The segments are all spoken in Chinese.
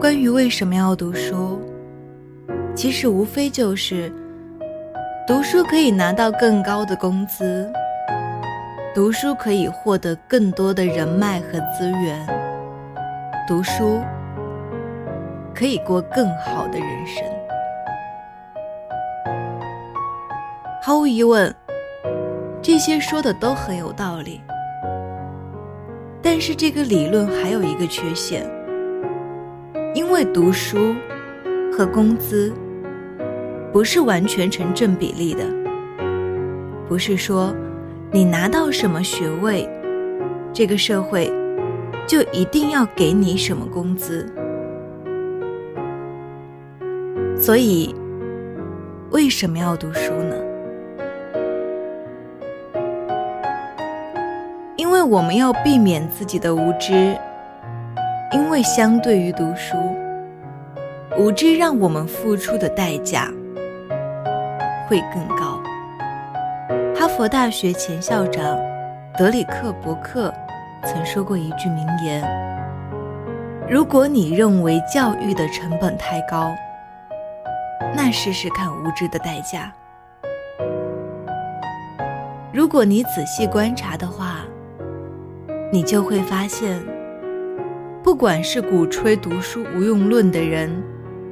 关于为什么要读书，其实无非就是读书可以拿到更高的工资，读书可以获得更多的人脉和资源，读书可以过更好的人生。毫无疑问，这些说的都很有道理。但是这个理论还有一个缺陷，因为读书和工资不是完全成正比例的，不是说你拿到什么学位，这个社会就一定要给你什么工资。所以，为什么要读书呢？因为我们要避免自己的无知，会相对于读书，无知让我们付出的代价会更高。哈佛大学前校长德里克·伯克曾说过一句名言：“如果你认为教育的成本太高，那试试看无知的代价。如果你仔细观察的话。”你就会发现，不管是鼓吹读书无用论的人，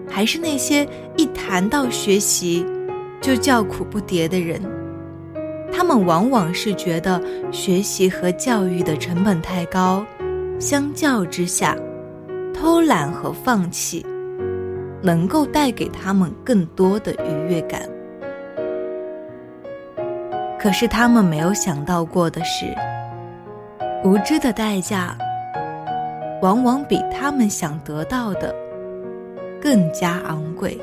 还是那些一谈到学习就叫苦不迭的人，他们往往是觉得学习和教育的成本太高，相较之下，偷懒和放弃能够带给他们更多的愉悦感。可是他们没有想到过的是。无知的代价，往往比他们想得到的更加昂贵。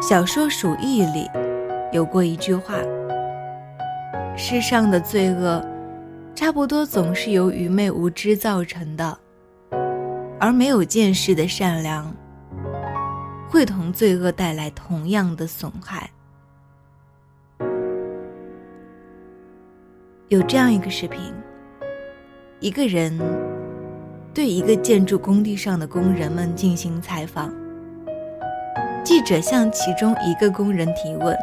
小说《鼠疫》里有过一句话：“世上的罪恶，差不多总是由愚昧无知造成的，而没有见识的善良，会同罪恶带来同样的损害。”有这样一个视频，一个人对一个建筑工地上的工人们进行采访。记者向其中一个工人提问：“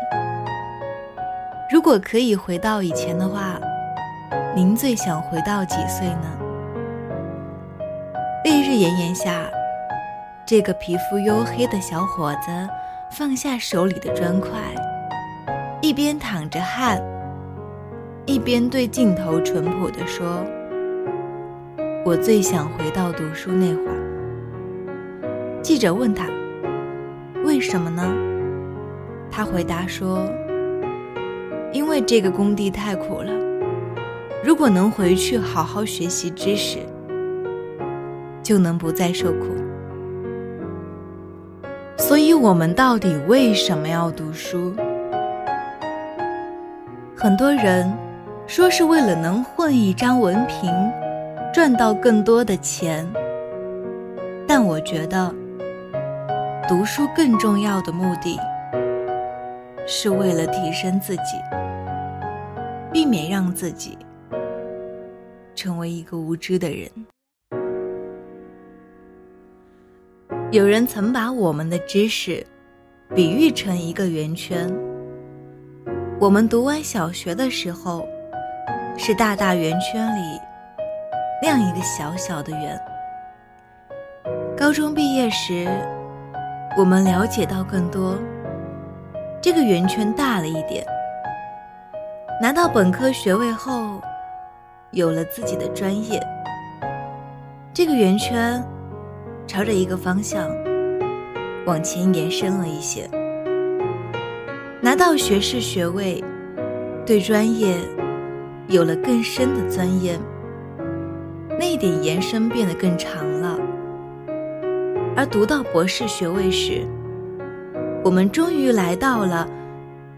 如果可以回到以前的话，您最想回到几岁呢？”烈日炎炎下，这个皮肤黝黑的小伙子放下手里的砖块，一边淌着汗。一边对镜头淳朴地说：“我最想回到读书那会儿。”记者问他：“为什么呢？”他回答说：“因为这个工地太苦了，如果能回去好好学习知识，就能不再受苦。”所以，我们到底为什么要读书？很多人。说是为了能混一张文凭，赚到更多的钱。但我觉得，读书更重要的目的，是为了提升自己，避免让自己成为一个无知的人。有人曾把我们的知识比喻成一个圆圈，我们读完小学的时候。是大大圆圈里亮一个小小的圆。高中毕业时，我们了解到更多，这个圆圈大了一点。拿到本科学位后，有了自己的专业，这个圆圈朝着一个方向往前延伸了一些。拿到学士学位，对专业。有了更深的钻研，那一点延伸变得更长了。而读到博士学位时，我们终于来到了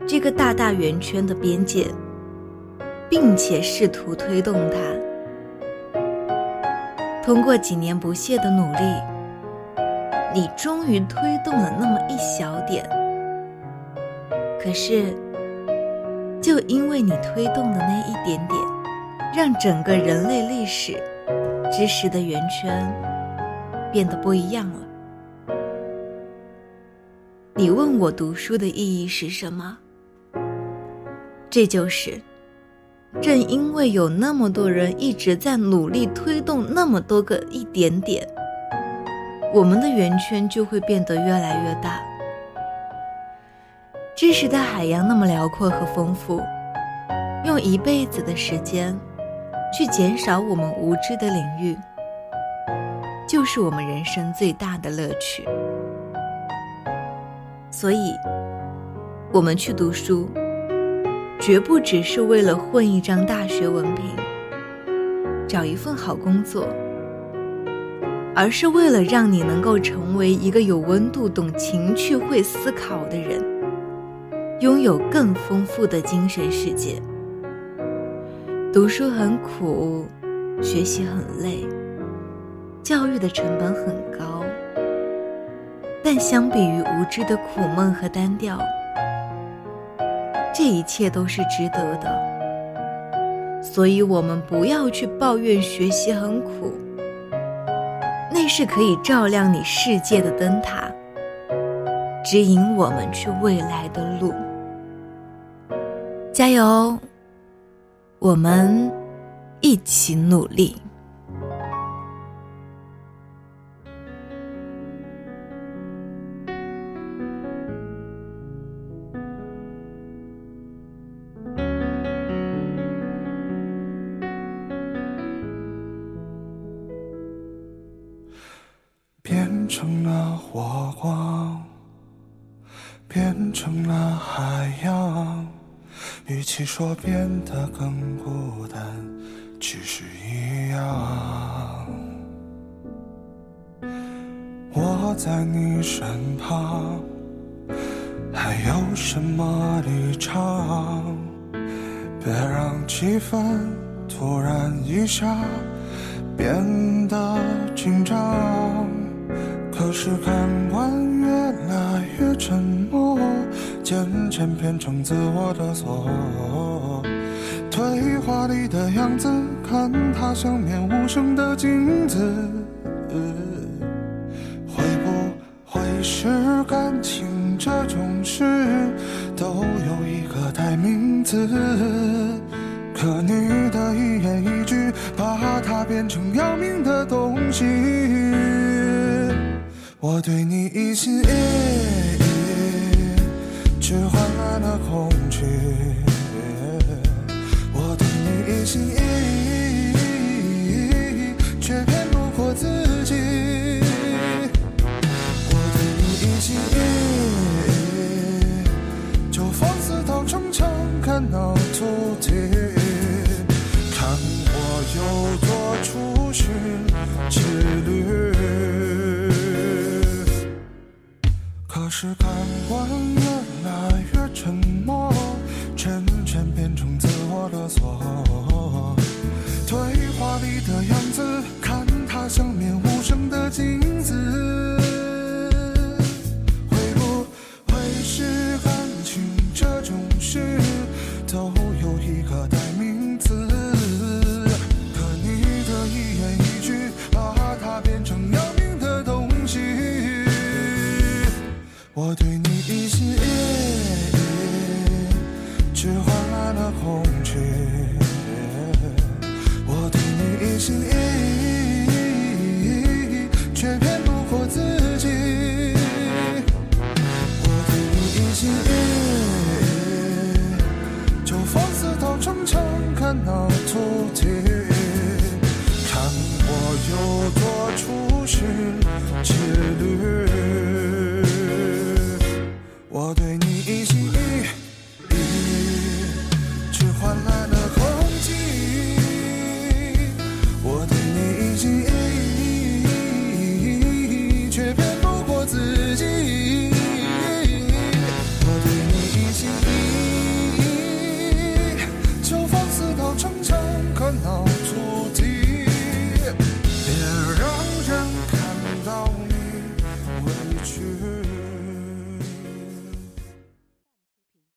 这个大大圆圈的边界，并且试图推动它。通过几年不懈的努力，你终于推动了那么一小点。可是。就因为你推动的那一点点，让整个人类历史知识的圆圈变得不一样了。你问我读书的意义是什么？这就是，正因为有那么多人一直在努力推动那么多个一点点，我们的圆圈就会变得越来越大。知识的海洋那么辽阔和丰富，用一辈子的时间去减少我们无知的领域，就是我们人生最大的乐趣。所以，我们去读书，绝不只是为了混一张大学文凭，找一份好工作，而是为了让你能够成为一个有温度、懂情趣、会思考的人，拥有更丰富的精神世界。读书很苦，学习很累，教育的成本很高。但相比于无知的苦闷和单调，这一切都是值得的。所以，我们不要去抱怨学习很苦，那是可以照亮你世界的灯塔，指引我们去未来的路。加油，我们一起努力。变成了火光，变成了海洋。与其说变得更孤单，其实一样。我在你身旁，还有什么立场？别让气氛突然一下变得紧张。可是看惯越来越沉渐渐变成自我的锁。对话里的样子，看它像面无声的镜子。会不会是感情这种事，都有一个代名词？可你的一言一句，把它变成要命的东西。我对你一心一意，却换来了恐惧。我对你一心一意，却骗不过自己。我对你一心一意，就放肆到逞强，看到秃顶，看我有多出寻之旅。可是看惯了那越沉默，渐渐变成自我的锁。对话里的样子，看他像面无声的镜你